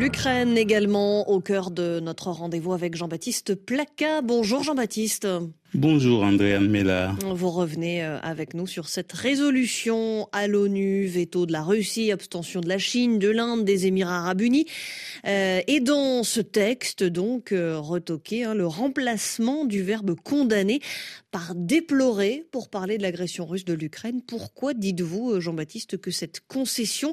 L'Ukraine également au cœur de notre rendez-vous avec Jean-Baptiste Placa. Bonjour Jean-Baptiste. Bonjour Andréa Mella. Vous revenez euh, avec nous sur cette résolution à l'ONU, veto de la Russie, abstention de la Chine, de l'Inde, des Émirats arabes unis. Euh, et dans ce texte, donc, euh, retoqué, hein, le remplacement du verbe condamner par déplorer pour parler de l'agression russe de l'Ukraine. Pourquoi dites-vous, Jean-Baptiste, que cette concession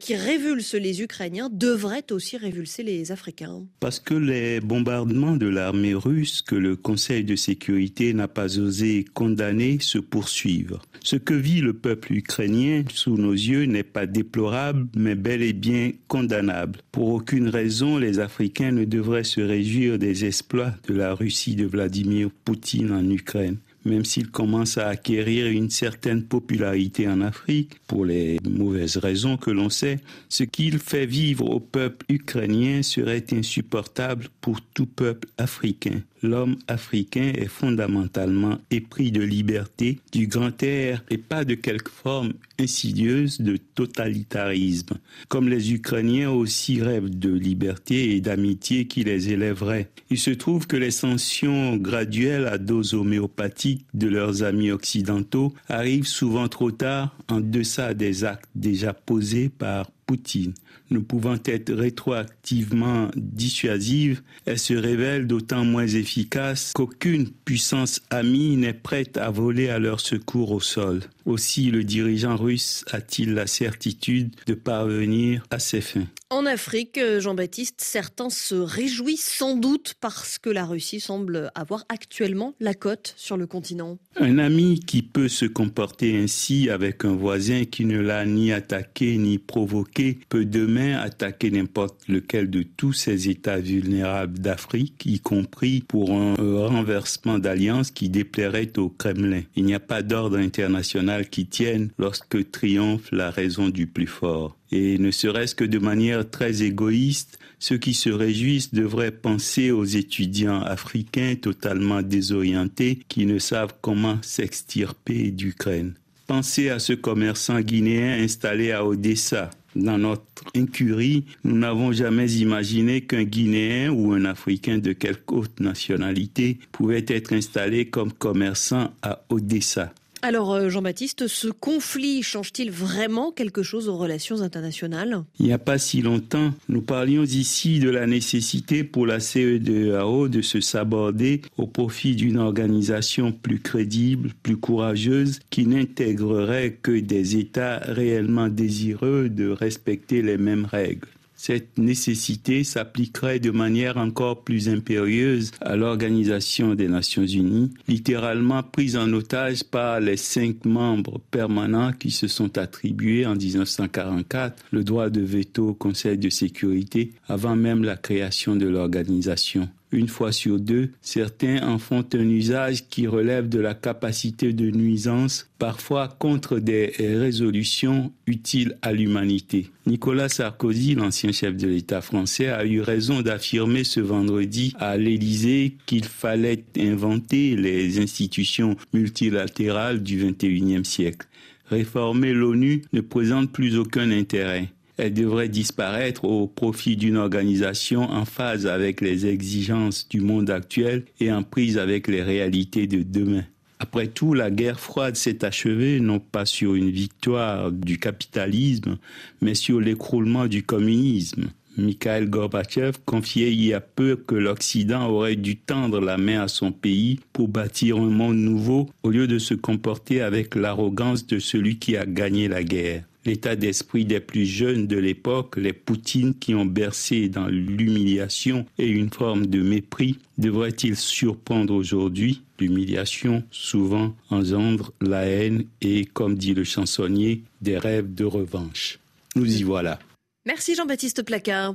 qui révulse les Ukrainiens devrait aussi révulser les Africains? Parce que les bombardements de l'armée russe que le Conseil de sécurité n'a pas osé condamner se poursuivre. Ce que vit le peuple ukrainien sous nos yeux n'est pas déplorable, mais bel et bien condamnable. Pour aucune raison, les Africains ne devraient se réjouir des exploits de la Russie de Vladimir Poutine en Ukraine même s'il commence à acquérir une certaine popularité en Afrique, pour les mauvaises raisons que l'on sait, ce qu'il fait vivre au peuple ukrainien serait insupportable pour tout peuple africain l'homme africain est fondamentalement épris de liberté, du grand air et pas de quelque forme insidieuse de totalitarisme. Comme les Ukrainiens aussi rêvent de liberté et d'amitié qui les élèverait. Il se trouve que les sanctions graduelles à dose homéopathique de leurs amis occidentaux arrivent souvent trop tard en deçà des actes déjà posés par Poutine. Ne pouvant être rétroactivement dissuasive, elle se révèle d'autant moins efficace qu'aucune puissance amie n'est prête à voler à leur secours au sol. Aussi le dirigeant russe a-t-il la certitude de parvenir à ses fins. En Afrique, euh, Jean-Baptiste, certains se réjouissent sans doute parce que la Russie semble avoir actuellement la cote sur le continent. Un ami qui peut se comporter ainsi avec un voisin qui ne l'a ni attaqué ni provoqué peut demain attaquer n'importe lequel de tous ces États vulnérables d'Afrique, y compris pour un renversement d'alliance qui déplairait au Kremlin. Il n'y a pas d'ordre international qui tienne lorsque triomphe la raison du plus fort. Et ne serait-ce que de manière très égoïste, ceux qui se réjouissent devraient penser aux étudiants africains totalement désorientés qui ne savent comment s'extirper d'Ukraine. Pensez à ce commerçant guinéen installé à Odessa. Dans notre incurie, nous n'avons jamais imaginé qu'un Guinéen ou un Africain de quelque autre nationalité pouvait être installé comme commerçant à Odessa. Alors euh, Jean-Baptiste, ce conflit change-t-il vraiment quelque chose aux relations internationales? Il n'y a pas si longtemps, nous parlions ici de la nécessité pour la CEDEAO de se saborder au profit d'une organisation plus crédible, plus courageuse, qui n'intégrerait que des États réellement désireux de respecter les mêmes règles. Cette nécessité s'appliquerait de manière encore plus impérieuse à l'Organisation des Nations Unies, littéralement prise en otage par les cinq membres permanents qui se sont attribués en 1944 le droit de veto au Conseil de sécurité avant même la création de l'organisation une fois sur deux, certains en font un usage qui relève de la capacité de nuisance, parfois contre des résolutions utiles à l'humanité. Nicolas Sarkozy, l'ancien chef de l'État français, a eu raison d'affirmer ce vendredi à l'Élysée qu'il fallait inventer les institutions multilatérales du XXIe siècle. Réformer l'ONU ne présente plus aucun intérêt elle devrait disparaître au profit d'une organisation en phase avec les exigences du monde actuel et en prise avec les réalités de demain. Après tout, la guerre froide s'est achevée non pas sur une victoire du capitalisme, mais sur l'écroulement du communisme. Mikhail Gorbatchev confiait il y a peu que l'Occident aurait dû tendre la main à son pays pour bâtir un monde nouveau au lieu de se comporter avec l'arrogance de celui qui a gagné la guerre l'état d'esprit des plus jeunes de l'époque, les Poutines qui ont bercé dans l'humiliation et une forme de mépris, devrait-il surprendre aujourd'hui L'humiliation souvent engendre la haine et, comme dit le chansonnier, des rêves de revanche? Nous y voilà. Merci Jean-Baptiste Placard.